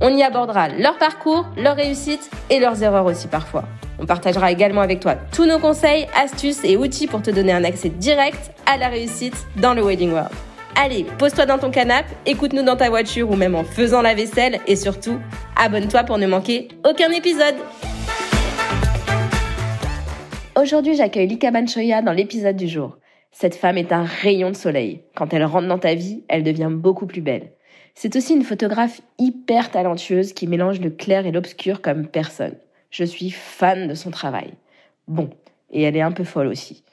On y abordera leur parcours, leurs réussites et leurs erreurs aussi parfois. On partagera également avec toi tous nos conseils, astuces et outils pour te donner un accès direct à la réussite dans le Wedding World. Allez, pose-toi dans ton canapé, écoute-nous dans ta voiture ou même en faisant la vaisselle et surtout, abonne-toi pour ne manquer aucun épisode. Aujourd'hui, j'accueille Lika Banchoya dans l'épisode du jour. Cette femme est un rayon de soleil. Quand elle rentre dans ta vie, elle devient beaucoup plus belle. C'est aussi une photographe hyper talentueuse qui mélange le clair et l'obscur comme personne. Je suis fan de son travail. Bon, et elle est un peu folle aussi.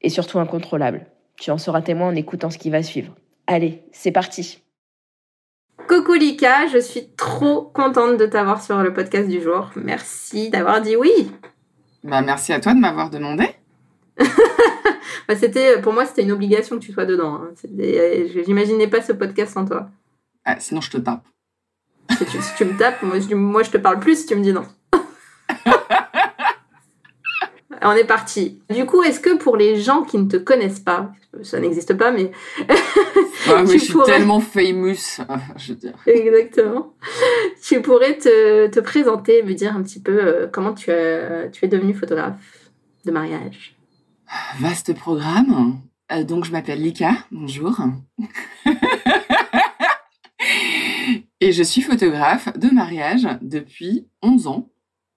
Et surtout incontrôlable. Tu en seras témoin en écoutant ce qui va suivre. Allez, c'est parti. Coucou Lika, je suis trop contente de t'avoir sur le podcast du jour. Merci d'avoir dit oui. Bah, merci à toi de m'avoir demandé. bah, c'était, pour moi, c'était une obligation que tu sois dedans. Hein. J'imaginais pas ce podcast sans toi. Ah, sinon, je te tape. Si tu, me tapes, moi je, moi je te parle plus si tu me dis non. On est parti. Du coup, est-ce que pour les gens qui ne te connaissent pas, ça n'existe pas, mais. mais je suis tellement famous, je veux dire. Exactement. Tu pourrais te, te présenter, me dire un petit peu euh, comment tu, as, tu es devenu photographe de mariage. Vaste programme. Euh, donc, je m'appelle Lika. Bonjour. Et je suis photographe de mariage depuis 11 ans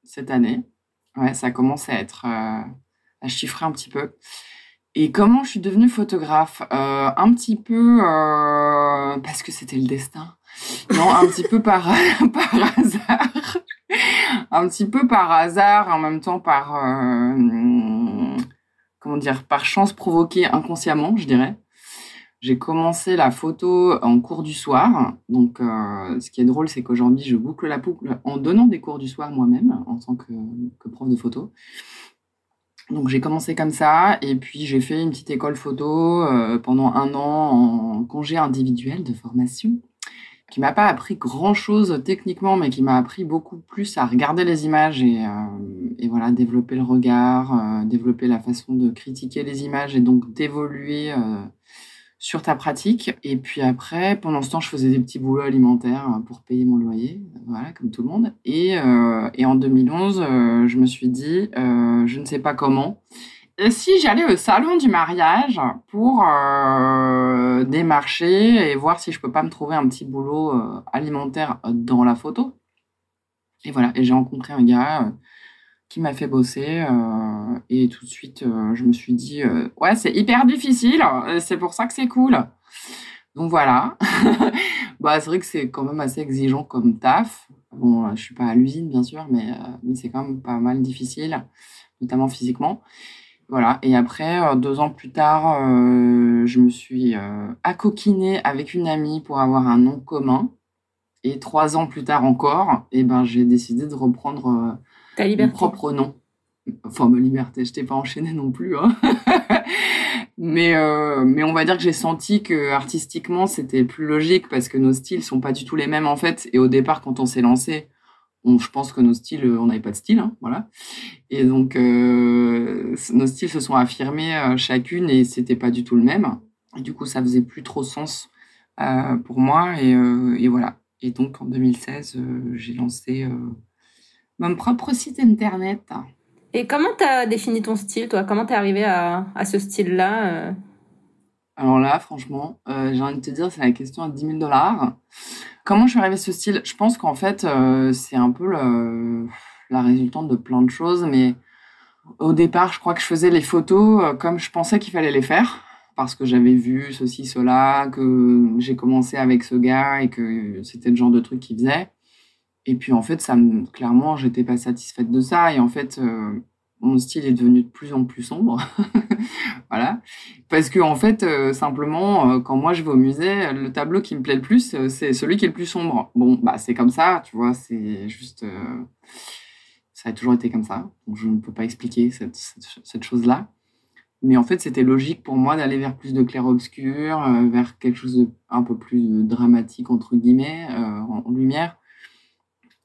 cette année. Ouais, ça commence à être euh, à chiffrer un petit peu. Et comment je suis devenue photographe? Euh, Un petit peu euh, parce que c'était le destin. Non, un petit peu par, par hasard. un petit peu par hasard, en même temps par comment dire, par chance provoquée inconsciemment, je dirais. J'ai commencé la photo en cours du soir. Donc, euh, ce qui est drôle, c'est qu'aujourd'hui, je boucle la boucle en donnant des cours du soir moi-même, en tant que, prof de photo. Donc, j'ai commencé comme ça. Et puis, j'ai fait une petite école photo euh, pendant un an en congé individuel de formation, qui m'a pas appris grand-chose techniquement, mais qui m'a appris beaucoup plus à regarder les images et, euh, et voilà, développer le regard, développer la façon de critiquer les images et donc d'évoluer sur ta pratique. Et puis après, pendant ce temps, je faisais des petits boulots alimentaires euh, pour payer mon loyer, voilà, comme tout le monde. Et, euh, et en 2011, euh, je me suis dit, je ne sais pas comment, si j'allais au salon du mariage pour démarcher et voir si je peux pas me trouver un petit boulot alimentaire dans la photo? Et voilà, et j'ai rencontré un gars qui m'a fait bosser. Euh, et tout de suite, euh, je me suis dit, euh, ouais, c'est hyper difficile, c'est pour ça que c'est cool. Donc voilà. bah, c'est vrai que c'est quand même assez exigeant comme taf. Bon, je suis pas à l'usine, bien sûr, mais, mais c'est quand même pas mal difficile, notamment physiquement. Voilà. Et après, deux ans plus tard, je me suis accoquinée avec une amie pour avoir un nom commun. Et trois ans plus tard encore, et eh ben, j'ai décidé de reprendre ta liberté. Mon propre nom. Enfin, ma liberté, je t'ai pas enchaîné non plus. Hein. mais, euh, mais on va dire que j'ai senti que artistiquement, c'était plus logique parce que nos styles sont pas du tout les mêmes en fait. Et au départ, quand on s'est lancé, on, je pense que nos styles, on n'avait pas de style, hein, voilà. Et donc, euh, nos styles se sont affirmés euh, chacune et c'était pas du tout le même. Et du coup, ça faisait plus trop sens pour moi. Et, et, voilà. Et donc, en 2016, j'ai lancé mon propre site internet. Et comment tu as défini ton style, toi? Comment tu es arrivé à, à ce style-là euh? Alors là, franchement, euh, j'ai envie de te dire, c'est la question à 10 000 dollars. Comment je suis arrivée à ce style? Je pense qu'en fait, euh, c'est un peu la résultante de plein de choses, mais au départ, je crois que je faisais les photos comme je pensais qu'il fallait les faire, parce que j'avais vu ceci, cela, que j'ai commencé avec ce gars et que c'était le genre de truc qu'il faisait. Et puis en fait, ça me, clairement, j'étais pas satisfaite de ça. Et en fait, euh, mon style est devenu de plus en plus sombre. voilà. Parce que en fait, euh, simplement, euh, quand moi je vais au musée, le tableau qui me plaît le plus, c'est celui qui est le plus sombre. Bon, bah c'est comme ça, tu vois, c'est juste. Ça a toujours été comme ça. Je ne peux pas expliquer cette, cette, chose-là. Mais en fait, c'était logique pour moi d'aller vers plus de clair-obscur, vers quelque chose de un peu plus dramatique, entre guillemets, en, lumière,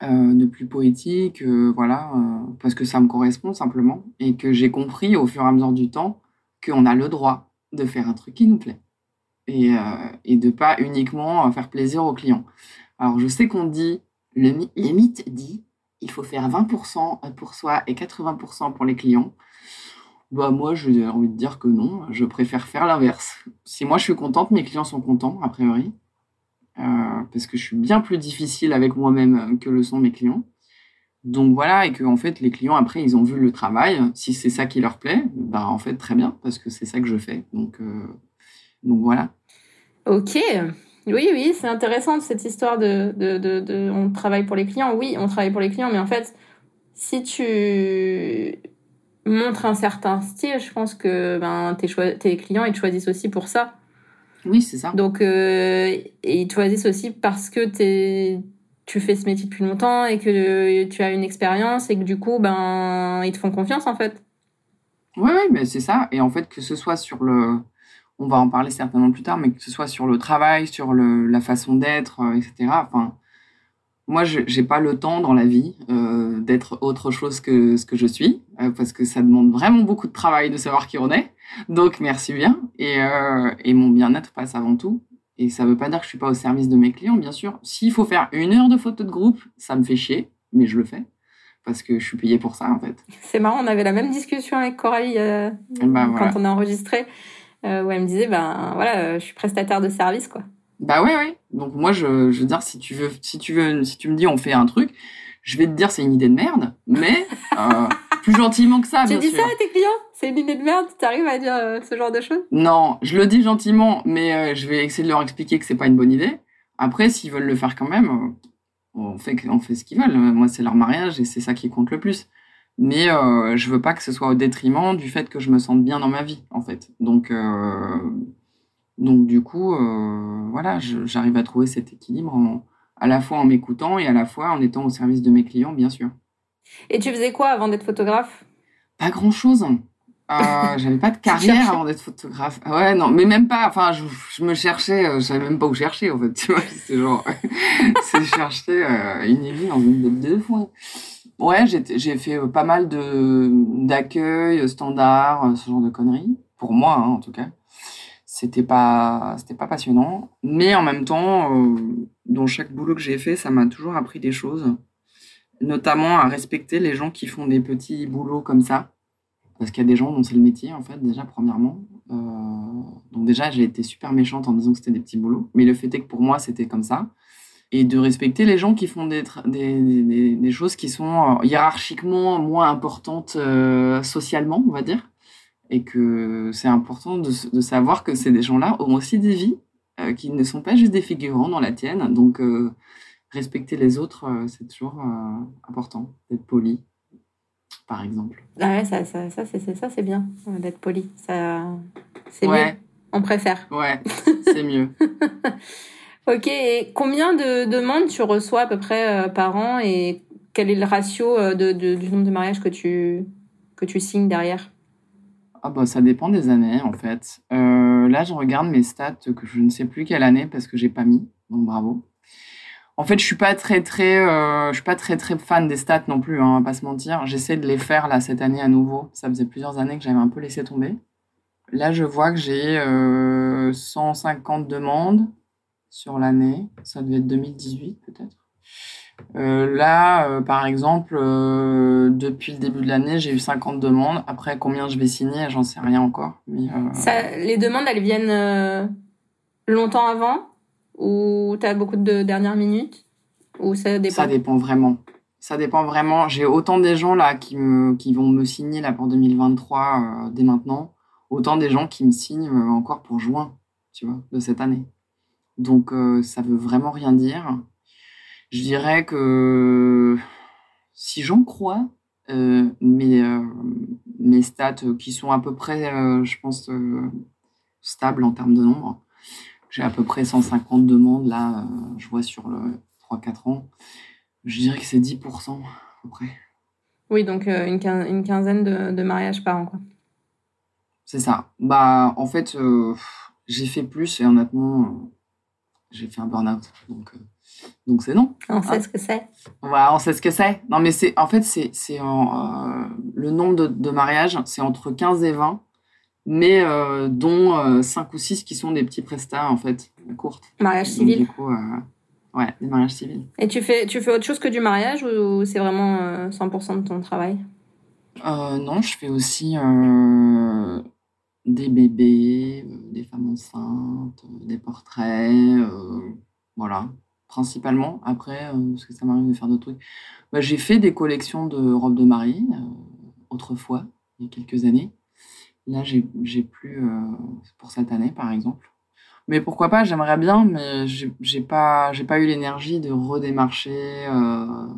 euh, de plus poétique, voilà, parce que ça me correspond simplement. Et que j'ai compris au fur et à mesure du temps qu'on a le droit de faire un truc qui nous plaît. Et, et de pas uniquement faire plaisir aux clients. Alors, je sais qu'on dit, le, les mythes dit, il faut faire 20% pour soi et 80% pour les clients. Bah moi, j'ai envie de dire que non. Je préfère faire l'inverse. Si moi je suis contente, mes clients sont contents, a priori. Euh, parce que je suis bien plus difficile avec moi-même que le sont mes clients. Donc voilà, et que en fait, les clients, après, ils ont vu le travail. Si c'est ça qui leur plaît, bah en fait, très bien, parce que c'est ça que je fais. Donc, euh, voilà. Ok. Oui, oui, c'est intéressant cette histoire de, de, de, on travaille pour les clients. Oui, on travaille pour les clients, mais en fait, si tu montre un certain style, je pense que ben, tes, tes clients, ils te choisissent aussi pour ça. Oui, c'est ça. Donc, euh, et ils te choisissent aussi parce que es, tu fais ce métier depuis longtemps et que tu as une expérience et que du coup, ben, ils te font confiance en fait. Oui, oui, mais c'est ça. Et en fait, que ce soit sur le. On va en parler certainement plus tard, mais que ce soit sur le travail, sur le, la façon d'être, euh, etc. Enfin, moi, je n'ai pas le temps dans la vie euh, d'être autre chose que ce que je suis, euh, parce que ça demande vraiment beaucoup de travail de savoir qui on est. Donc, merci bien. Et, euh, et mon bien-être passe avant tout. Et ça ne veut pas dire que je suis pas au service de mes clients, bien sûr. S'il faut faire une heure de photo de groupe, ça me fait chier, mais je le fais parce que je suis payée pour ça, en fait. C'est marrant, on avait la même discussion avec Coralie bah, quand on a enregistré, où elle me disait, ben voilà, je suis prestataire de service, quoi. Bah ouais, ouais. Donc moi, je, je veux dire, si tu veux, si tu veux, si tu me dis on fait un truc, je vais te dire c'est une idée de merde, mais euh, plus gentiment que ça. Tu dis ça à tes clients? C'est une idée de merde? Tu arrives à dire euh, ce genre de choses? Non, je le dis gentiment, mais euh, je vais essayer de leur expliquer que c'est pas une bonne idée. Après, s'ils veulent le faire quand même, on fait, on fait ce qu'ils veulent. Moi, c'est leur mariage et c'est ça qui compte le plus. Mais je veux pas que ce soit au détriment du fait que je me sente bien dans ma vie, en fait. Donc donc du coup, euh, voilà, j'arrive à trouver cet équilibre à la fois en m'écoutant et à la fois en étant au service de mes clients, bien sûr. Et tu faisais quoi avant d'être photographe? Pas grand-chose. Euh, j'avais pas de carrière avant d'être photographe. Ouais, non, mais même pas. Enfin, je, me cherchais, euh, je savais même pas où chercher en fait. Tu vois, c'est genre, c'est chercher une idée dans une bête de foin. Ouais, j'ai fait pas mal de d'accueil, standard, ce genre de conneries. Pour moi, hein, en tout cas c'était pas c'était pas passionnant mais en même temps euh, dans chaque boulot que j'ai fait ça m'a toujours appris des choses notamment à respecter les gens qui font des petits boulots comme ça. Parce qu'il y a des gens dont c'est le métier en fait déjà premièrement. Euh, donc déjà j'ai été super méchante en disant que c'était des petits boulots mais le fait est que pour moi c'était comme ça. Et de respecter les gens qui font des, des, des, choses qui sont euh, hiérarchiquement moins importantes socialement on va dire et que c'est important de, de, savoir que ces gens-là ont aussi des vies euh, qui ne sont pas juste des figurants dans la tienne. Donc, euh, respecter les autres, euh, c'est toujours important d'être poli, par exemple. Ah ouais, ça, ça, ça c'est ça, c'est bien d'être poli. Ça, c'est mieux. On préfère. Ouais, c'est mieux. ok. Et combien de demandes tu reçois à peu près par an et quel est le ratio de, de, du nombre de mariages que tu que tu signes derrière? Ah bah, ça dépend des années en fait. Euh, là, je regarde mes stats que je ne sais plus quelle année parce que j'ai pas mis, donc bravo. En fait, je suis pas très très, euh, je suis pas très très fan des stats non plus, hein, pas se mentir. J'essaie de les faire là cette année à nouveau. Ça faisait plusieurs années que j'avais un peu laissé tomber. Là, je vois que j'ai 150 euh, demandes sur l'année. Ça devait être 2018 peut-être. Euh, là, euh, par exemple, euh, depuis le début de l'année, j'ai eu 50 demandes. Après, combien je vais signer, j'en sais rien encore. Mais, Ça, les demandes, elles viennent longtemps avant? Ou tu as beaucoup de dernières minutes? Ou ça dépend? Ça dépend vraiment. Ça dépend vraiment. J'ai autant des gens là qui, me, qui vont me signer là pour 2023 dès maintenant, autant des gens qui me signent encore pour juin, tu vois, de cette année. Donc ça veut vraiment rien dire. Je dirais que si j'en crois, euh, mes, euh, mes stats qui sont à peu près, euh, je pense, stables en termes de nombre. J'ai à peu près 150 demandes là, je vois sur le 3-4 ans. Je dirais que c'est 10% à peu près. Oui, donc euh, une, quinzaine de, mariages par an, quoi. C'est ça. Bah, en fait, j'ai fait plus et honnêtement, j'ai fait un burn-out. Donc, donc c'est non. On sait ce que c'est. On sait ce que c'est. Non, mais c'est en fait, c'est le nombre de, de mariages, c'est entre 15 et 20 mais euh, dont euh, cinq ou six qui sont des petits prestats en fait courtes. Mariage civil. Du coup, euh, ouais, des mariages civils. Et tu fais tu fais autre chose que du mariage ou c'est vraiment 100% de ton travail? Non, je fais aussi des bébés, des femmes enceintes, des portraits, voilà, principalement. Après, parce que ça m'arrive de faire d'autres trucs. Bah, j'ai fait des collections de robes de mariée autrefois, il y a quelques années. Là, j'ai plus euh, pour cette année, par exemple. Mais pourquoi pas, j'aimerais bien, mais j'ai pas, pas eu l'énergie de redémarcher, euh,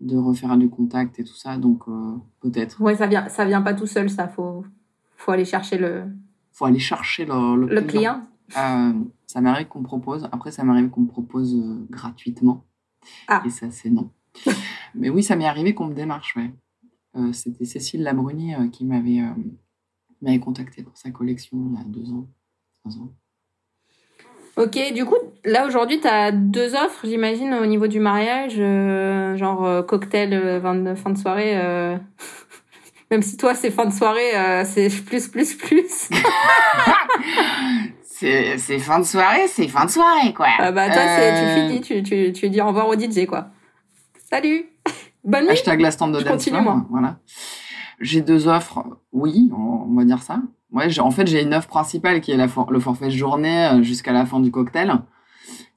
de refaire du contact et tout ça, donc euh, peut-être. Ouais, ça vient, ça vient pas tout seul, ça. Faut, faut aller chercher le. Faut aller chercher le, le, client. Ça m'arrive qu'on propose. Après, ça m'arrive qu'on me propose gratuitement. Ah. Et ça, c'est non. mais oui, ça m'est arrivé qu'on me démarche, ouais. C'était Cécile Labruni qui m'avait m'avait contacté pour sa collection il y a deux ans, trois ans. Ok, du coup, là aujourd'hui, tu as deux offres, j'imagine, au niveau du mariage, euh, genre euh, cocktail euh, fin de soirée. Même si toi, c'est fin de soirée, c'est plus, plus, plus. c'est fin de soirée, c'est fin de soirée, quoi. Ah bah toi, tu finis, tu, tu, tu dis au revoir au DJ, quoi. Salut Bonne nuit Hashtag la stand de continue, moi. Voilà. J'ai deux offres, oui, on va dire ça. Ouais, en fait, j'ai une offre principale qui est la le forfait journée euh, jusqu'à la fin du cocktail.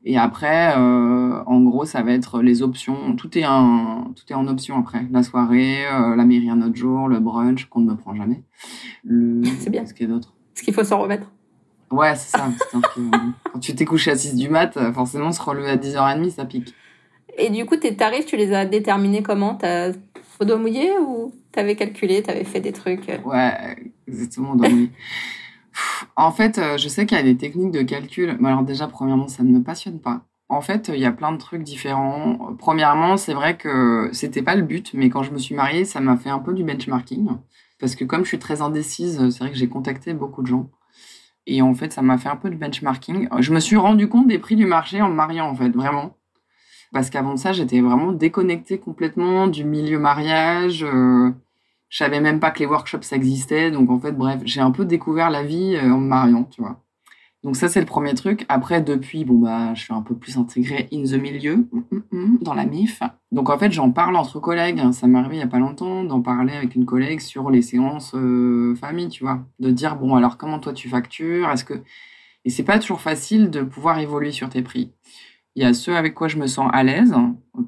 Et après, euh, en gros, ça va être les options. Tout est, un, tout est en option après. La soirée, euh, la mairie un autre jour, le brunch qu'on ne me prend jamais. C'est bien. Ce qu'il y a d'autre? Ce qu'il faut s'en remettre. Ouais, c'est ça. quand tu t'es couché à 6 du mat, forcément, se relever à 10h30, ça pique. Et du coup, tes tarifs, tu les as déterminés comment? T'as au doigt mouillé ou t'avais calculé, t'avais fait des trucs euh? Ouais, exactement, au doigt mouillé. en fait, euh, je sais qu'il y a des techniques de calcul. Mais alors déjà, premièrement, ça ne me passionne pas. En fait, il y a plein de trucs différents. Premièrement, c'est vrai que c'était pas le but, mais quand je me suis mariée, ça m'a fait un peu du benchmarking. Parce que comme je suis très indécise, c'est vrai que j'ai contacté beaucoup de gens. Et en fait, ça m'a fait un peu de benchmarking. Je me suis rendu compte des prix du marché en me mariant, en fait, vraiment. Parce qu'avant ça, j'étais vraiment déconnectée complètement du milieu mariage. Euh, je savais même pas que les workshops existaient. Donc, en fait, bref, j'ai un peu découvert la vie euh, en me mariant, tu vois. Donc, ça, c'est le premier truc. Après, depuis, bon, bah, je suis un peu plus intégrée in the milieu, mm, mm, mm, dans la MIF. Donc, en fait, j'en parle entre collègues. Ça m'est arrivé il y a pas longtemps d'en parler avec une collègue sur les séances euh, famille, tu vois. De dire, bon, alors, comment toi tu factures? Est-ce que. Et c'est pas toujours facile de pouvoir évoluer sur tes prix. Il y a ceux avec quoi je me sens à l'aise,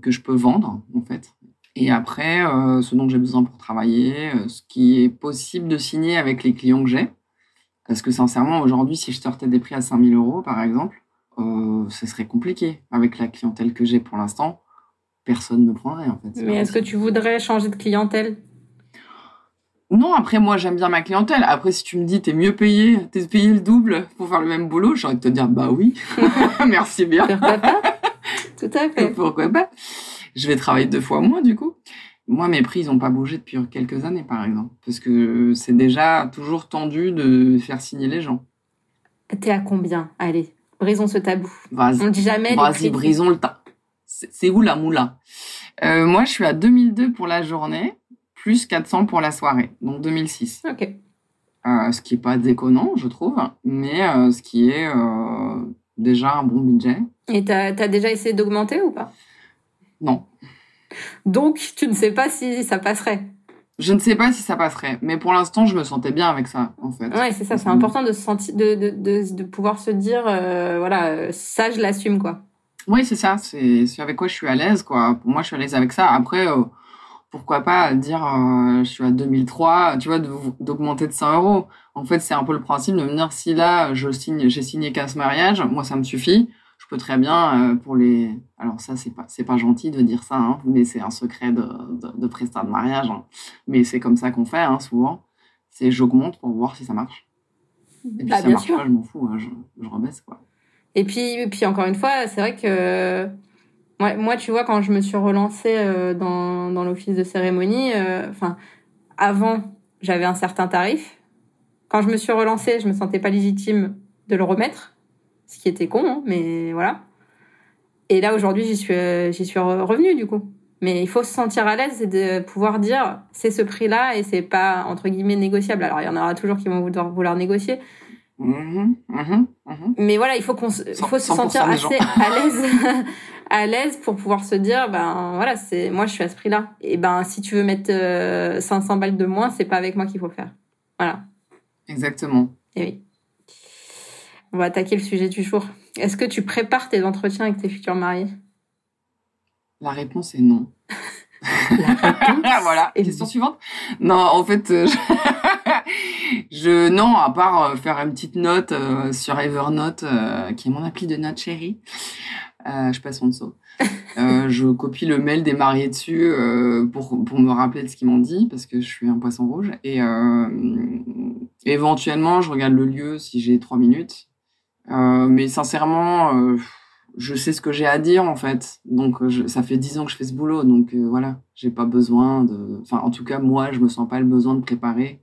que je peux vendre, en fait. Et après, euh, ce dont j'ai besoin pour travailler, euh, ce qui est possible de signer avec les clients que j'ai. Parce que sincèrement, aujourd'hui, si je sortais des prix à 5000 euros, par exemple, euh, ce serait compliqué. Avec la clientèle que j'ai pour l'instant, personne ne me prendrait, en fait. Mais est-ce que tu voudrais changer de clientèle? Non, après, moi, j'aime bien ma clientèle. Après, si tu me dis, t'es mieux payé, t'es payé le double pour faire le même boulot, j'ai envie de te dire, bah oui, merci bien. Pourquoi pas? Tout à fait. Pourquoi pas? Je vais travailler deux fois moins, du coup. Moi, mes prix, ils n'ont pas bougé depuis quelques années, par exemple. Parce que c'est déjà toujours tendu de faire signer les gens. T'es à combien? Allez, brisons ce tabou. On ne dit jamais Vas-y, brisons le tas. C'est où la moula? Euh, Moi, je suis à 2002 pour la journée plus 400 pour la soirée, donc 2006. Ok. Euh, ce qui n'est pas déconnant, je trouve, mais euh, ce qui est déjà un bon budget. Et tu as, déjà essayé d'augmenter ou pas? Non. Donc, tu ne sais pas si ça passerait je ne sais pas si ça passerait, mais pour l'instant, je me sentais bien avec ça, en fait. Ouais, c'est ça. C'est important de, se sentir, de, de, de, de pouvoir se dire, voilà, ça, je l'assume, quoi. Oui, c'est ça. C'est avec quoi je suis à l'aise, quoi. Pour moi, je suis à l'aise avec ça. Après, pourquoi pas dire euh, je suis à 2003, tu vois, d'augmenter de 100 euros. En fait, c'est un peu le principe de me dire si là, je signe, j'ai signé 15 mariages, moi, ça me suffit. Peux très bien, euh, pour les. Alors, ça, c'est pas, c'est pas gentil de dire ça, hein, mais c'est un secret de, de, de prestat de mariage. Hein. Mais c'est comme ça qu'on fait, hein, souvent. C'est j'augmente pour voir si ça marche. Et puis, bah, ça marche pas, je m'en fous, je, je rebaisse, quoi. Et puis, puis, encore une fois, c'est vrai que Moi, moi, tu vois, quand je me suis relancée euh, dans, dans l'office de cérémonie, euh, enfin, avant, j'avais un certain tarif. Quand je me suis relancée, je me sentais pas légitime de le remettre, ce qui était con, hein, mais voilà. Et là, aujourd'hui, j'y suis, euh, j'y suis revenue, du coup. Mais il faut se sentir à l'aise et de pouvoir dire c'est ce prix-là et c'est pas entre guillemets négociable. Alors il y en aura toujours qui vont vouloir, vouloir négocier. Mhm, mhm, mhm. Mais voilà, il faut qu'on se, faut se sentir 100% des assez à l'aise, à l'aise pour pouvoir se dire ben voilà c'est moi je suis à ce prix-là. Et ben si tu veux mettre euh, 500 balles de moins, c'est pas avec moi qu'il faut le faire. Voilà. Exactement. Et oui. On va attaquer le sujet du jour. Est-ce que tu prépares tes entretiens avec tes futurs mariés? La réponse est non. La voilà. est Question non. suivante. Non, en fait, euh, je... je- non, à part euh, faire une petite note euh, sur Evernote, euh, qui est mon appli de notes chérie. Euh, je passe en dessous. Euh, je copie le mail des mariés dessus euh, pour, pour me rappeler de ce qu'ils m'ont dit, parce que je suis un poisson rouge. Et euh, éventuellement, je regarde le lieu si j'ai trois minutes. Euh, mais sincèrement, euh, je sais ce que j'ai à dire en fait. Donc euh, je- ça fait dix ans que je fais ce boulot, donc euh, voilà, j'ai pas besoin de. Enfin, en tout cas, moi, je me sens pas le besoin de préparer.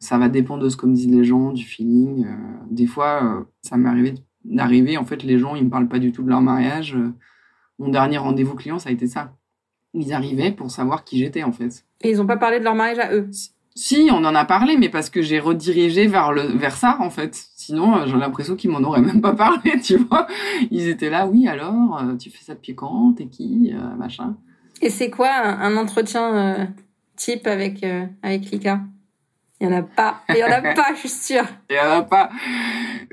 Ça va dépendre de ce que me disent les gens, du feeling. Euh, des fois, euh, ça m'est arrivé d'arriver. En fait, les gens, ils me parlent pas du tout de leur mariage. Mon dernier rendez-vous client, ça a été ça. Ils arrivaient pour savoir qui j'étais en fait. Et ils ont pas parlé de leur mariage à eux. Si, on en a parlé, mais parce que j'ai redirigé vers le vers ça en fait. Sinon, euh, j'ai l'impression qu'ils m'en auraient même pas parlé, tu vois. Ils étaient là, oui, alors, euh, tu fais ça depuis quand? T'es qui Euh, Machin? Et c'est quoi un, un entretien euh, type avec euh, avec Lika? Il y en a pas. Il y en a pas, je suis sûre. Et elle a pas.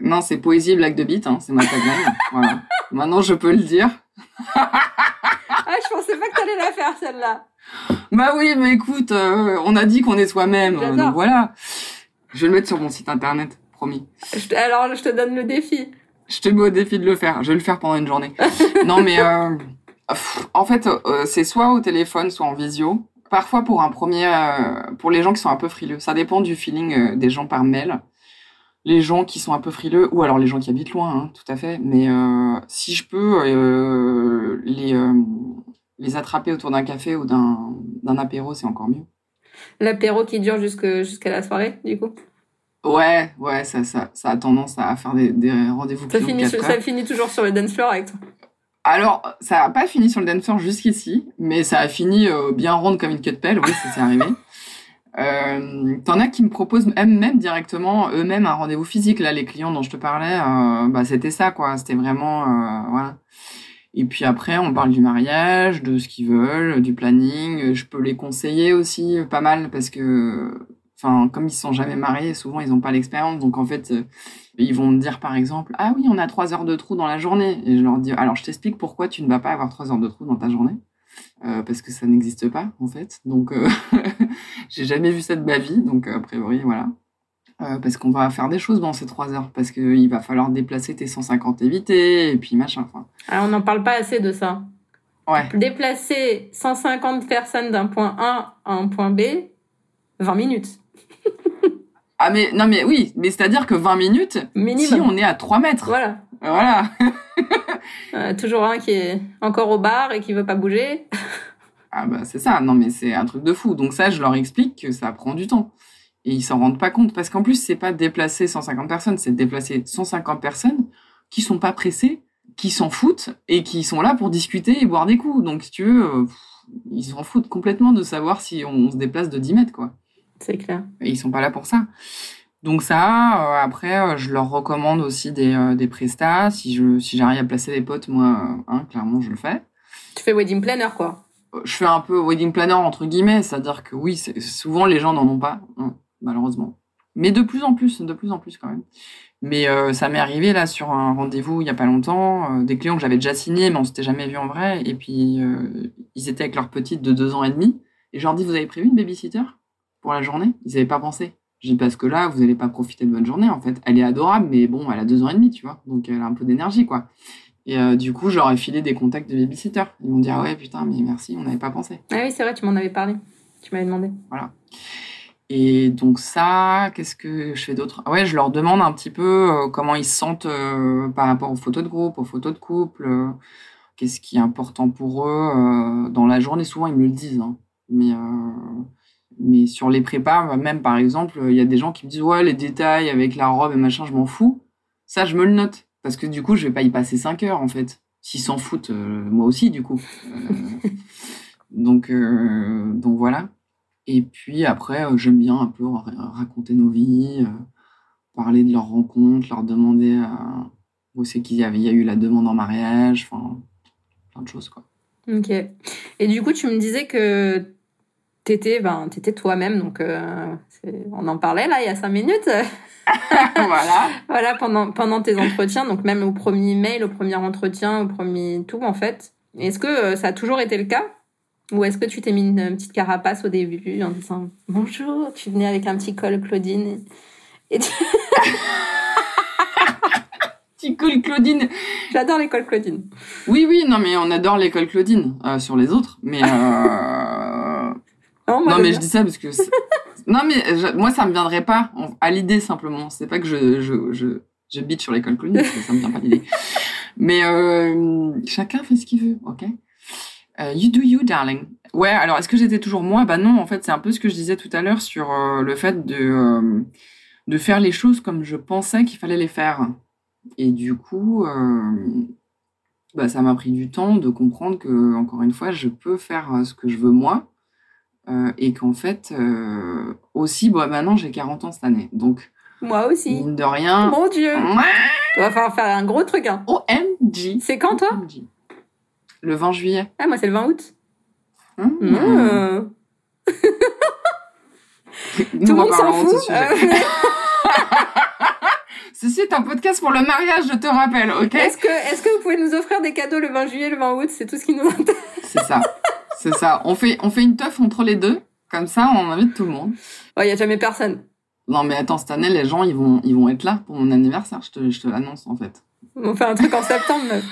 Non, c'est poésie blague de bite, hein, c'est ma tagline. voilà. Maintenant, je peux le dire. Ah, je pensais pas que t'allais la faire celle-là. Bah oui, mais écoute, euh, on a dit qu'on est soi-même, euh, donc voilà. Je vais le mettre sur mon site internet, promis. Je te- alors, je te donne le défi. Je te mets au défi de le faire. Je vais le faire pendant une journée. non, mais euh, pff, en fait, euh, c'est soit au téléphone, soit en visio. Parfois pour un premier, euh, pour les gens qui sont un peu frileux. Ça dépend du feeling euh, des gens par mail. Les gens qui sont un peu frileux, ou alors les gens qui habitent loin, hein, tout à fait. Mais euh, si je peux euh, les euh, les attraper autour d'un café ou d'un apéro, c'est encore mieux. L'apéro qui dure jusqu'à la soirée, du coup? Ouais, ouais, ça, ça, ça a tendance à faire des, des rendez-vous Ça finit, sur- ça finit toujours sur le dance floor avec toi. Alors, ça n'a pas fini sur le dance floor jusqu'ici, mais ça a fini euh, bien ronde comme une queue de pelle, oui, ça s'est arrivé. Euh, T'en as qui me proposent même, même directement eux-mêmes un rendez-vous physique. Là, les clients dont je te parlais, euh, bah, c'était ça, quoi. C'était vraiment, euh, voilà. Et puis après, on parle du mariage, de ce qu'ils veulent, du planning. Je peux les conseiller aussi euh, pas mal parce que, enfin, comme ils sont jamais mariés, souvent ils n'ont pas l'expérience. Donc en fait, euh, ils vont me dire par exemple, ah oui, on a trois heures de trou dans la journée. Et je leur dis, alors je t'explique pourquoi tu ne vas pas avoir trois heures de trou dans ta journée. Euh, parce que ça n'existe pas en fait. Donc euh, j'ai jamais vu ça de ma vie. Donc a priori voilà. Euh, parce qu'on va faire des choses dans ces trois heures. Parce qu'il va falloir déplacer tes 150 évités et puis machin. Enfin, Alors, on n'en parle pas assez de ça. ouais. Déplacer 150 personnes d'un point A à un point B, 20 minutes. Ah mais non mais oui, mais c'est-à-dire que 20 minutes, si on est à 3 mètres. Voilà. Voilà. Euh, toujours un qui est encore au bar et qui veut pas bouger. Ah bah c'est ça, non mais c'est un truc de fou. Donc ça, je leur explique que ça prend du temps. Et ils s'en rendent pas compte parce qu'en plus, c'est pas déplacer 150 personnes, c'est déplacer 150 personnes qui sont pas pressées, qui s'en foutent et qui sont là pour discuter et boire des coups. Donc si tu veux, euh, ils s'en foutent complètement de savoir si on se déplace de 10 mètres quoi. C'est clair. Et ils sont pas là pour ça. Donc ça, euh, après, euh, je leur recommande aussi des, euh, des prestats. Si je si j'arrive à placer des potes, moi, hein, clairement, je le fais. Tu fais wedding planner, quoi. je fais un peu wedding planner entre guillemets, c'est-à-dire que oui, souvent les gens n'en ont pas, hein, malheureusement. Mais de plus en plus, de plus en plus quand même. Mais euh, ça m'est arrivé là sur un rendez-vous il y a pas longtemps, euh, des clients que j'avais déjà signés, mais on s'était jamais vu en vrai, et puis euh, ils étaient avec leur petite de deux ans et demi, et je leur dis vous avez prévu une babysitter pour la journée? Ils n'avaient pas pensé. Je dis parce que là vous n'allez pas profiter de votre journée en fait. Elle est adorable, mais bon, elle a deux ans et demi, tu vois, donc elle a un peu d'énergie quoi. Et euh, du coup, je leur ai filé des contacts de babysitter. Ils m'ont dit ah ouais putain mais merci, on n'avait pas pensé. Ah oui, c'est vrai, tu m'en avais parlé. Tu m'avais demandé. Et donc ça, qu'est-ce que je fais d'autre? Ah Ouais, je leur demande un petit peu euh, comment ils se sentent euh, par rapport aux photos de groupe, aux photos de couple, euh, qu'est-ce qui est important pour eux dans la journée. Souvent, ils me le disent. Hein. Mais, mais sur les prépas, même par exemple, il y a des gens qui me disent Ouais, les détails avec la robe et machin, je m'en fous. Ça, je me le note. Parce que du coup, je vais pas y passer 5 heures, en fait. S'ils s'en foutent, moi aussi, du coup. donc, donc voilà. Et puis après, j'aime bien un peu raconter nos vies parler de leurs rencontres, leur demander euh, où c'est qu'il y avait y a eu la demande en mariage, enfin plein de choses quoi. Ok. Et du coup, tu me disais que t'étais ben, étais toi-même, donc euh, on en parlait là il y a cinq minutes. voilà. voilà, pendant, pendant tes entretiens, donc même au premier mail, au premier entretien, au premier tout en fait. Est-ce que euh, ça a toujours été le cas? Ou est-ce que tu t'es mis une, petite carapace au début en disant bonjour, tu venais avec un petit col Claudine et tu... Petit Claudine. J'adore l'école Claudine. Oui, oui, non, mais on adore l'école Claudine euh, sur les autres. Mais. Euh... non, mais je dis ça parce que. non, mais moi, ça me viendrait pas à l'idée simplement. C'est pas que je, je, je, je bite sur l'école Claudine, parce que ça me vient pas l'idée. Mais euh, chacun fait ce qu'il veut, ok? You do you, darling. Ouais, alors est-ce que j'étais toujours moi? Bah non, en fait, c'est un peu ce que je disais tout à l'heure sur le fait de de faire les choses comme je pensais qu'il fallait les faire. Et du coup, euh, bah, ça m'a pris du temps de comprendre que, encore une fois, je peux faire euh, ce que je veux moi. Euh, et qu'en fait, aussi, bah, maintenant j'ai 40 ans cette année. Donc, moi aussi. Mine de rien. Mon Dieu. Tu vas falloir faire un gros truc. Hein. OMG. C'est quand toi? Le 20 juillet. Ah, moi c'est le 20 août. Mmh. Mmh. Tout le monde s'en fout. Ceci est un podcast pour le mariage, je te rappelle, ok Est-ce que, est que vous pouvez nous offrir des cadeaux le 20 juillet, le 20 août? C'est tout ce qui nous intéresse. C'est ça, c'est ça. On fait, on fait une teuf entre les deux, comme ça on invite tout le monde. Il n'y a jamais personne. Non mais attends, cette année, les gens, ils vont, ils vont être là pour mon anniversaire, je te, je te l'annonce en fait. On fait un truc en septembre, meuf.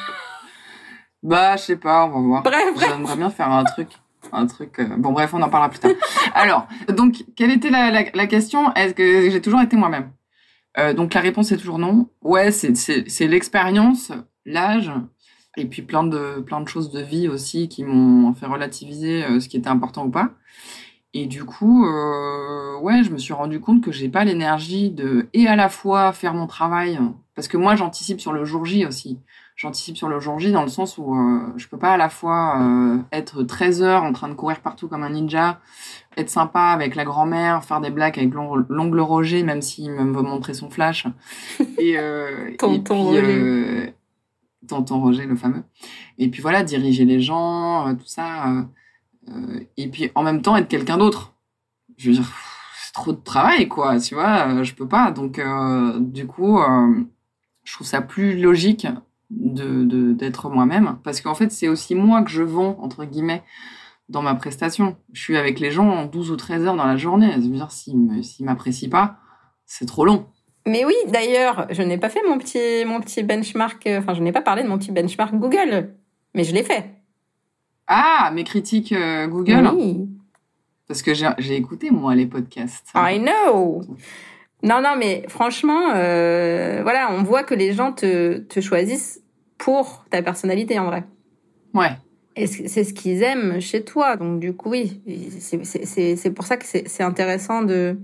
Bah, je sais pas, on va voir. Bref, bref. J'aimerais bien faire un truc un truc. Euh, bon, bref, on en parlera plus tard. Alors, donc, quelle était la, la, question? Est-ce que j'ai toujours été moi-même? Euh, Donc, la réponse est toujours non. Ouais, c'est l'expérience, l'âge, et puis plein de, plein de choses de vie aussi qui m'ont fait relativiser euh, ce qui était important ou pas. Et du coup, ouais, je me suis rendu compte que j'ai pas l'énergie de et à la fois faire mon travail, parce que moi j'anticipe sur le jour J aussi j'anticipe sur le jour J dans le sens où euh, je peux pas à la fois euh, être 13 heures en train de courir partout comme un ninja, être sympa avec la grand-mère, faire des blagues avec l'ongle Roger, même s'il me veut montrer son flash. Et, euh, tonton Roger. Euh, tonton Roger, le fameux. Et puis voilà, diriger les gens, tout ça. et puis en même temps, être quelqu'un d'autre. Je veux dire, c'est trop de travail, quoi, tu vois, je peux pas. Donc, du coup, je trouve ça plus logique de d'être moi-même. Parce qu'en fait c'est aussi moi que je vends entre guillemets dans ma prestation. Je suis avec les gens 12 ou 13 heures dans la journée. Je veux dire s'ils s'ils m'apprécient pas c'est trop long. Mais oui d'ailleurs je n'ai pas fait mon petit mon petit benchmark euh, enfin je n'ai pas parlé de mon petit benchmark Google mais je l'ai fait. Ah mes critiques euh, Google. Oui. parce que j'ai écouté moi les podcasts. I know non, non, mais franchement, euh, voilà, on voit que les gens te, te choisissent pour ta personnalité en vrai. Ouais. Et c'est ce qu'ils aiment chez toi. Donc, du coup, oui, c'est pour ça que c'est intéressant de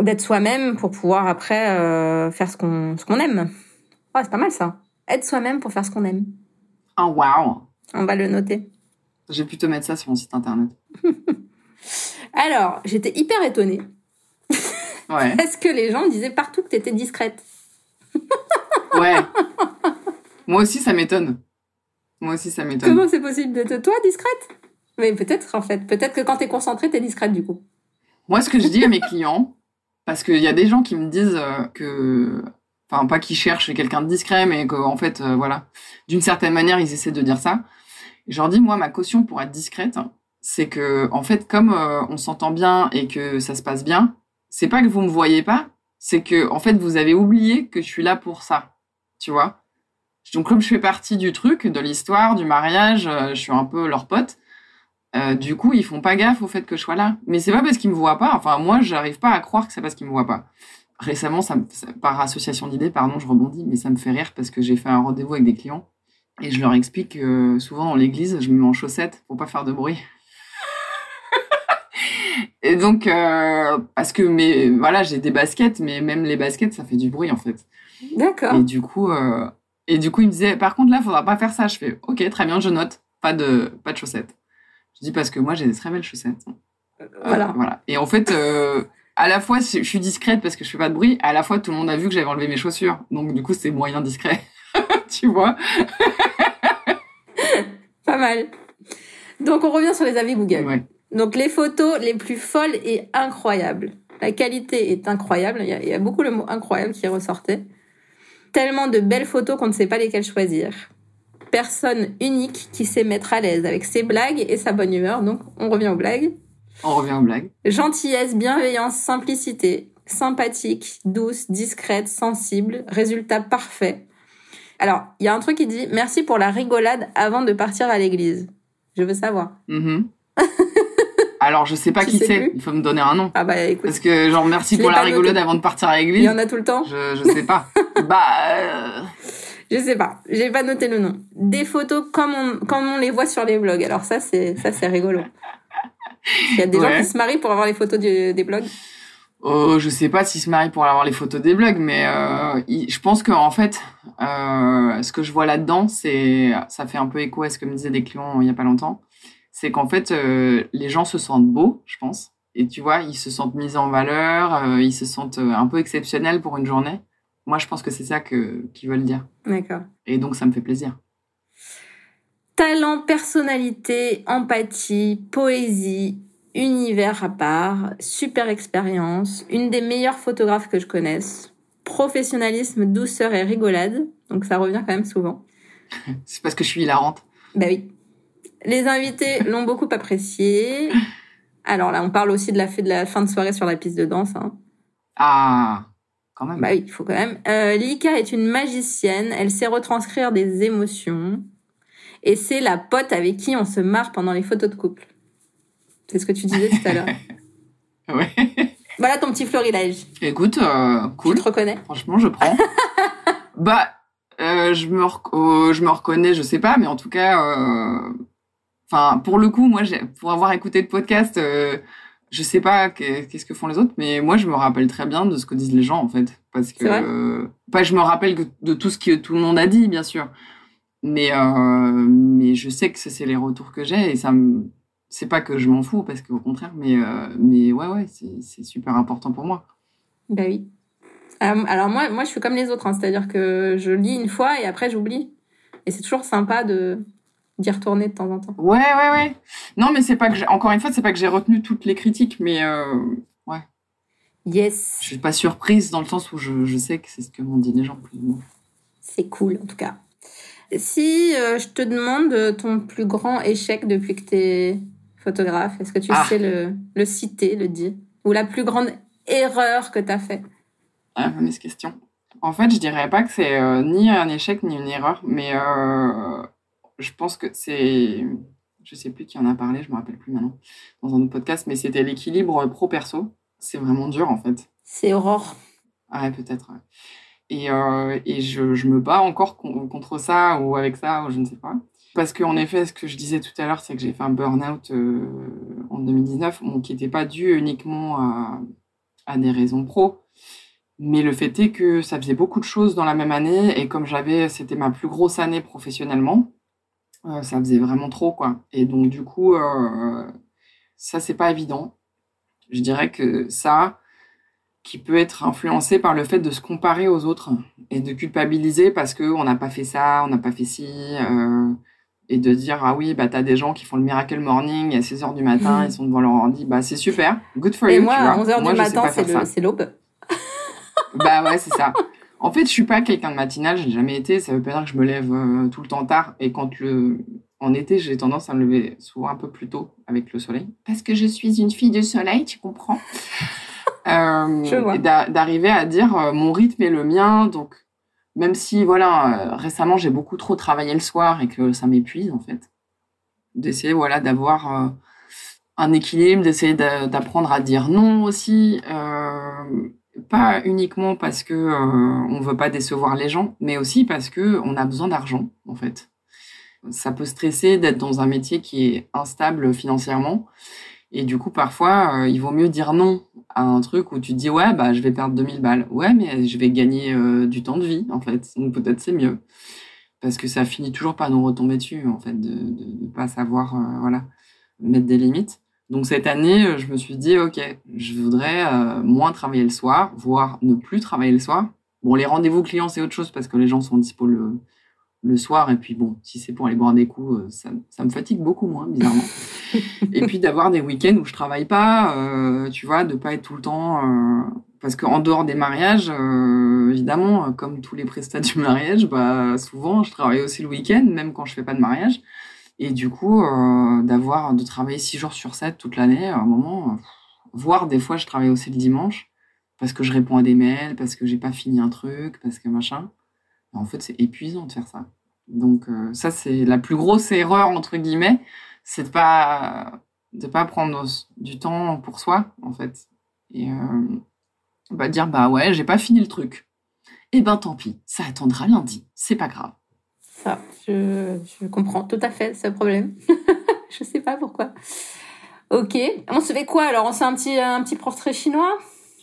d'être soi-même pour pouvoir après euh, faire ce qu'on ce qu'on aime. Ouais, c'est pas mal ça. Être soi-même pour faire ce qu'on aime. Oh, wow. On va le noter. J'ai pu te mettre ça sur mon site internet. Alors, j'étais hyper étonnée Ouais. Parce que les gens disaient partout que tu étais discrète. ouais. Moi aussi, ça m'étonne. Moi aussi, ça m'étonne. Comment c'est possible d'être toi discrète? Mais peut-être, en fait. Peut-être que quand tu es concentrée, tu es discrète, du coup. Moi, ce que je dis à mes clients, parce qu'il y a des gens qui me disent euh, que. Enfin, pas qu'ils cherchent quelqu'un de discret, mais qu'en fait, euh, voilà. D'une certaine manière, ils essaient de dire ça. je leur dis, moi, ma caution pour être discrète, c'est que, en fait, comme euh, on s'entend bien et que ça se passe bien, c'est pas que vous me voyez pas, c'est que en fait vous avez oublié que je suis là pour ça, tu vois. Donc comme je fais partie du truc, de l'histoire, du mariage, euh, je suis un peu leur pote. Euh, du coup, ils font pas gaffe au fait que je sois là. Mais c'est pas parce qu'ils me voient pas. Enfin, moi, j'arrive pas à croire que c'est parce qu'ils me voient pas. Récemment, par association d'idées, pardon, je rebondis, mais ça me fait rire parce que j'ai fait un rendez-vous avec des clients Et je leur explique que souvent dans l'église, je me mets en chaussettes pour pas faire de bruit. Et donc, euh, parce que mais voilà, j'ai des baskets, mais même les baskets, ça fait du bruit en fait. D'accord. Et du coup, euh, et du coup, il me disait, par contre là, faudra pas faire ça. Je fais, ok, très bien, je note, pas de pas de chaussettes. Je dis parce que moi j'ai des très belles chaussettes. Euh, Voilà. voilà. Et en fait, à la fois, je suis discrète parce que je fais pas de bruit. À la fois, tout le monde a vu que j'avais enlevé mes chaussures. Donc, du coup, c'est moyen discret. tu vois? Pas mal. Donc on revient sur les avis Google. Ouais. Donc les photos les plus folles et incroyables. La qualité est incroyable. Il y a, il y a beaucoup le mot incroyable qui ressortait. Tellement de belles photos qu'on ne sait pas lesquelles choisir. Personne unique qui sait mettre à l'aise avec ses blagues et sa bonne humeur. Donc on revient aux blagues. On revient aux blagues. Gentillesse, bienveillance, simplicité, sympathique, douce, discrète, sensible, résultat parfait. Alors, il y a un truc qui dit merci pour la rigolade avant de partir à l'église. Je veux savoir. Mhm. Alors, je sais pas qui c'est. Il faut me donner un nom. Ah bah écoute, Parce que, genre, merci pour la rigolade avant de partir à il l'église. y en a tout le temps Je, je sais pas. bah, euh, Je sais pas, j'ai pas noté le nom. Des photos comme on, comme on les voit sur les blogs. Alors ça, c'est ça c'est rigolo. Il y a des gens qui se marient pour avoir les photos du- des blogs. oh, je sais pas s'il se marie pour avoir les photos des blogs, mais euh, il- je pense que en fait, euh, ce que je vois là-dedans, c'est, ça fait un peu écho à ce que me disaient des clients il y a pas longtemps. C'est qu'en fait, euh, les gens se sentent beaux, je pense. Et tu vois, ils se sentent mis en valeur, euh, ils se sentent euh, un peu exceptionnels pour une journée. Moi, je pense que c'est ça que qu'ils veulent dire. D'accord. Et donc, ça me fait plaisir. Talent, personnalité, empathie, poésie, univers à part, super expérience, une des meilleures photographes que je connaisse, professionnalisme, douceur et rigolade. Donc ça revient quand même souvent. C'est parce que je suis hilarante. Bah oui. Les invités l'ont beaucoup apprécié. Alors là, on parle aussi de la, fin- de la fin de soirée sur la piste de danse. Hein. Ah, quand même. Bah oui, il faut quand même. Euh, Lika est une magicienne. Elle sait retranscrire des émotions. Et c'est la pote avec qui on se marre pendant les photos de couple. C'est ce que tu disais tout à l'heure. Ouais. Voilà ton petit florilège. Écoute, euh, cool. Tu te reconnais? Franchement, je prends. bah, euh, je me rec- je me reconnais, je sais pas, mais en tout cas, euh, enfin, pour le coup, moi, pour avoir écouté le podcast, euh, je sais pas que- qu'est-ce que font les autres, mais moi, je me rappelle très bien de ce que disent les gens, en fait, parce que, euh, pas, je me rappelle que- de tout ce que tout le monde a dit, bien sûr, mais, euh, mais je sais que c'est les retours que j'ai et ça me, c'est pas que je m'en fous, parce qu'au contraire, mais, euh, mais ouais, ouais, c'est c'est super important pour moi. Bah oui. Euh, alors moi, moi, je suis comme les autres. hein. C'est-à-dire que je lis une fois et après, j'oublie. Et c'est toujours sympa de d'y retourner de temps en temps. Ouais, ouais, ouais. Non, mais c'est pas que encore une fois, c'est pas que j'ai retenu toutes les critiques, mais euh, Yes. je suis pas surprise dans le sens où je, je sais que c'est ce que m'ont dit les gens, plus ou moins. C'est cool, en tout cas. Si euh, je te demande ton plus grand échec depuis que tu es photographe, est-ce que tu Ah. sais le, le citer, le dire? Ou la plus grande erreur que tu as fait? Ah, fameuse question. En fait, je dirais pas que c'est euh, ni un échec ni une erreur, mais euh, je pense que c'est. Je sais plus qui en a parlé, je me rappelle plus maintenant, dans un autre podcast, mais c'était l'équilibre pro-perso. C'est vraiment dur, en fait. C'est Aurore. Ouais, peut-être. ouais. Et, euh, et je, je me bats encore con- contre ça ou avec ça, ou je ne sais pas. Parce qu'en effet, ce que je disais tout à l'heure, c'est que j'ai fait un burn-out euh, en 2019, bon, qui n'était pas dû uniquement à, à des raisons pro. Mais le fait est que ça faisait beaucoup de choses dans la même année, et comme j'avais, c'était ma plus grosse année professionnellement, euh, ça faisait vraiment trop, quoi. Et donc, du coup, euh, ça, c'est pas évident. Je dirais que ça, qui peut être influencé par le fait de se comparer aux autres et de culpabiliser parce que on n'a pas fait ça, on n'a pas fait ci, euh, et de dire ah oui bah t'as des gens qui font le miracle morning à 6 heures du matin, ils sont devant leur ordi, bah c'est super, good for Et you. moi, tu vois. à 11h Moi, du matin, c'est l'aube. Bah ouais c'est ça. En fait je suis pas quelqu'un de matinal, j'ai jamais été, ça veut pas dire que je me lève euh, tout le temps tard. Et quand le en été j'ai tendance à me lever souvent un peu plus tôt avec le soleil. Parce que je suis une fille de soleil, tu comprends. Euh, Je d'arriver à dire euh, mon rythme est le mien donc même si voilà euh, récemment j'ai beaucoup trop travaillé le soir et que ça m'épuise en fait d'essayer voilà d'avoir un équilibre d'essayer d'a- d'apprendre à dire non aussi euh, pas uniquement parce que euh, on veut pas décevoir les gens mais aussi parce que on a besoin d'argent en fait ça peut stresser d'être dans un métier qui est instable financièrement. Et du coup, parfois, euh, il vaut mieux dire non à un truc où tu te dis, ouais, bah, je vais perdre 2000 balles. Ouais, mais je vais gagner euh, du temps de vie, en fait. Donc peut-être c'est mieux. Parce que ça finit toujours par nous retomber dessus, en fait, de ne pas savoir, euh, voilà, mettre des limites. Donc cette année, je me suis dit, OK, je voudrais moins travailler le soir, voire ne plus travailler le soir. Bon, les rendez-vous clients, c'est autre chose parce que les gens sont dispo le, le soir. Et puis bon, si c'est pour aller boire des coups, euh, ça, ça me fatigue beaucoup moins, bizarrement. et puis d'avoir des week-ends où je travaille pas, euh, tu vois, de pas être tout le temps. Euh, parce qu'en dehors des mariages, euh, évidemment, comme tous les prestats du mariage, bah, souvent je travaille aussi le week-end, même quand je fais pas de mariage. Et du coup, d'avoir de travailler six jours sur 7 toute l'année, à un moment, voire des fois je travaille aussi le dimanche parce que je réponds à des mails, parce que j'ai pas fini un truc, parce que machin. En fait, c'est épuisant de faire ça. Donc euh, ça, c'est la plus grosse erreur, entre guillemets, c'est de pas de pas prendre du temps pour soi, en fait. Et euh, bah, dire, bah ouais, j'ai pas fini le truc. Eh ben tant pis, ça attendra lundi, c'est pas grave. Ça, je, je comprends tout à fait ce problème. je sais pas pourquoi. Ok, on se fait quoi alors? On se fait un petit, un petit portrait chinois?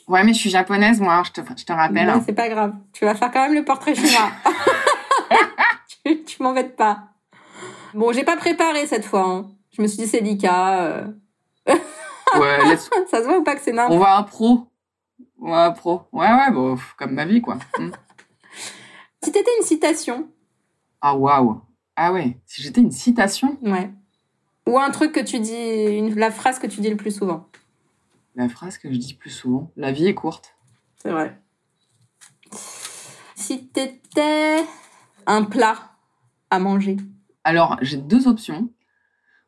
Ouais, mais je suis japonaise, moi, je te, je te rappelle. Non, c'est pas grave. Tu vas faire quand même le portrait chinois. tu, tu m'embêtes pas. Bon, j'ai pas préparé cette fois. Hein. Je me suis dit, c'est Lika. Euh. ouais, laisse... Ça se voit ou pas que c'est n'importe On va un pro. On va un pro. Ouais, ouais, bon, comme ma vie, quoi. Hmm. si t'étais une citation. Ah, waouh. Ah ouais, si j'étais une citation Ouais. Ou un truc que tu dis, une, la phrase que tu dis le plus souvent. La phrase que je dis plus souvent, la vie est courte. C'est vrai. Si t'étais un plat à manger Alors, j'ai deux options.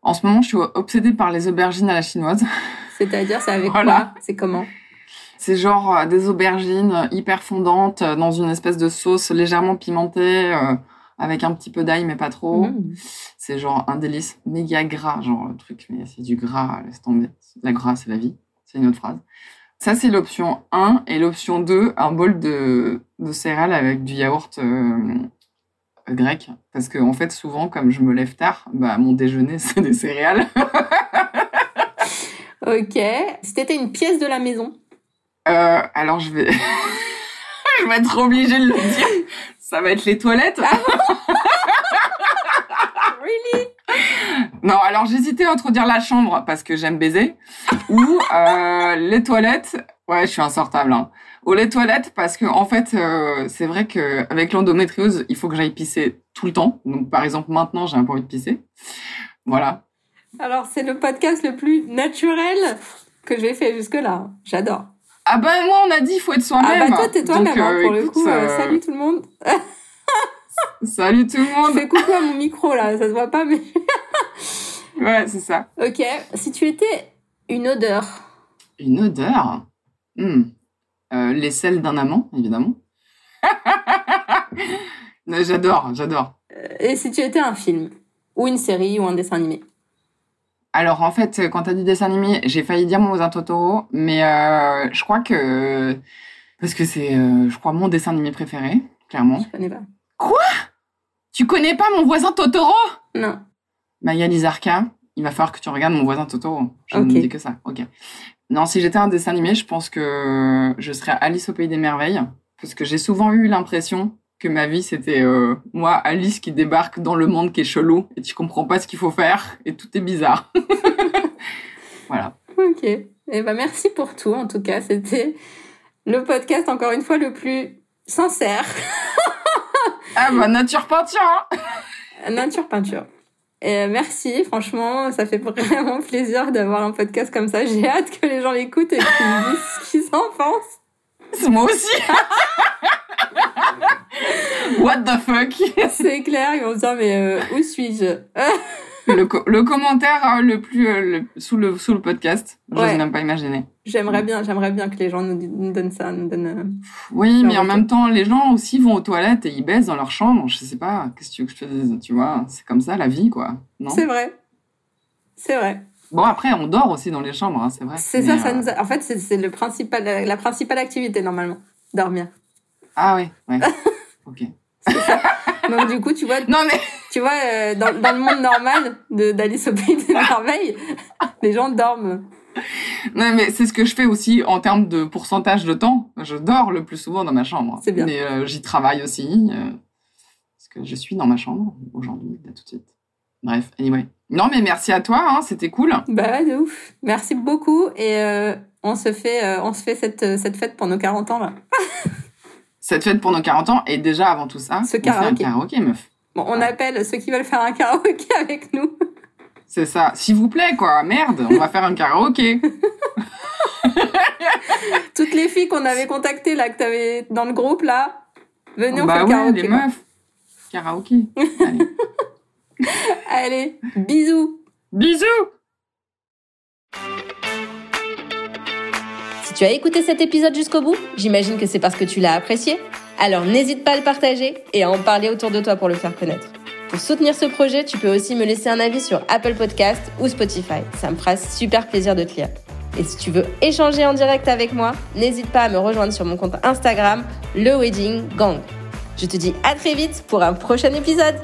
En ce moment, je suis obsédée par les aubergines à la chinoise. C'est-à-dire, c'est avec quoi? C'est comment? C'est genre euh, des aubergines hyper fondantes euh, dans une espèce de sauce légèrement pimentée, euh, avec un petit peu d'ail, mais pas trop. Mmh. C'est genre un délice méga gras, genre le truc, mais c'est du gras, laisse tomber. La gras, c'est la vie. C'est une autre phrase. Ça, c'est l'option 1. Et l'option 2, un bol de, de céréales avec du yaourt euh, grec. Parce que, en fait, souvent, comme je me lève tard, bah, mon déjeuner, c'est des céréales. ok. Si t'étais une pièce de la maison euh, Alors, je vais... je vais être obligée de le dire. Ça va être les toilettes. Ah really non, alors j'hésitais entre dire la chambre parce que j'aime baiser ou euh, les toilettes. Ouais, je suis insortable. Hein. Ou les toilettes parce que en fait, euh, c'est vrai que avec l'endométriose, il faut que j'aille pisser tout le temps. Donc par exemple, maintenant, j'ai un peu envie de pisser. Voilà. Alors c'est le podcast le plus naturel que j'ai fait jusque là. J'adore. Ah ben moi on a dit il faut être soi-même. Ah bah toi t'es toi-même hein, pour le coup. Euh, salut tout le monde. Salut tout le monde. Fais coucou à mon micro là, ça se voit pas mais. ouais, c'est ça. Ok, si tu étais une odeur. Une odeur? Hmm. euh, Les selles d'un amant, évidemment. j'adore, j'adore. Euh, et si tu étais un film Ou une série ou un dessin animé? Alors en fait, quand t'as dit dessin animé, j'ai failli dire mon voisin Totoro, mais euh, je crois que parce que c'est, je crois, mon dessin animé préféré, clairement. Je connais pas. Quoi? Tu connais pas mon voisin Totoro? Non. Maya Lizarka, il va falloir que tu regardes mon voisin Totoro. Je ne dis que ça. Ok. Non, si j'étais un dessin animé, je pense que je serais Alice au pays des merveilles, parce que j'ai souvent eu l'impression que ma vie c'était euh, moi Alice qui débarque dans le monde qui est chelou et tu comprends pas ce qu'il faut faire et tout est bizarre. voilà. Ok. Eh ben merci pour tout en tout cas, c'était le podcast encore une fois le plus sincère. ah bah nature peinture. Hein nature peinture. Et merci, franchement, ça fait vraiment plaisir d'avoir un podcast comme ça. J'ai hâte que les gens l'écoutent et qu'ils me disent ce qu'ils en pensent. C'est moi aussi. What the fuck? C'est clair, ils vont se dire mais euh, où suis-je? Le, commentaire euh, le plus euh, sous le sous le podcast. Je n'ose même pas imaginer. J'aimerais bien, j'aimerais bien que les gens nous, donnent ça, nous donnent. Euh, oui, mais en même temps, les gens aussi vont aux toilettes et ils baissent dans leur chambre. Je sais pas, qu'est-ce que tu veux que je te dise Tu vois, c'est comme ça la vie, quoi. C'est vrai. C'est vrai. Bon après, on dort aussi dans les chambres, hein, c'est vrai. C'est ça, ça nous. En fait, c'est le principal, la principale activité normalement, dormir. Ah oui, ouais. ok. Donc du coup, tu vois, Non mais tu vois, euh, dans, dans le monde normal de- d'Alice au pays des merveilles, les gens dorment. non mais c'est ce que je fais aussi en termes de pourcentage de temps. Je dors le plus souvent dans ma chambre. C'est bien. Mais euh, j'y travaille aussi euh, parce que je suis dans ma chambre aujourd'hui là tout de suite. Bref, anyway. Non mais merci à toi, hein, c'était cool. Bah de ouf. Merci beaucoup et on se fait, on se fait cette, cette fête pour nos 40 ans là. Cette fête pour nos 40 ans et déjà avant tout ça, Ce on fait un karaoké. meuf. Bon, on Ouais. appelle ceux qui veulent faire un karaoké avec nous. C'est ça. S'il vous plaît quoi, merde, on va faire un karaoké. Toutes les filles qu'on avait contactées là, que t'avais dans le groupe là, venez on bah fait ouais, karaoké. les meufs. Karaoké. Allez. Allez, bisous. Bisous. Si tu as écouté cet épisode jusqu'au bout, j'imagine que c'est parce que tu l'as apprécié. Alors n'hésite pas à le partager et à en parler autour de toi pour le faire connaître. Pour soutenir ce projet, tu peux aussi me laisser un avis sur Apple Podcast ou Spotify. Ça me fera super plaisir de te lire. Et si tu veux échanger en direct avec moi, n'hésite pas à me rejoindre sur mon compte Instagram, le Wedding Gang. Je te dis à très vite pour un prochain épisode.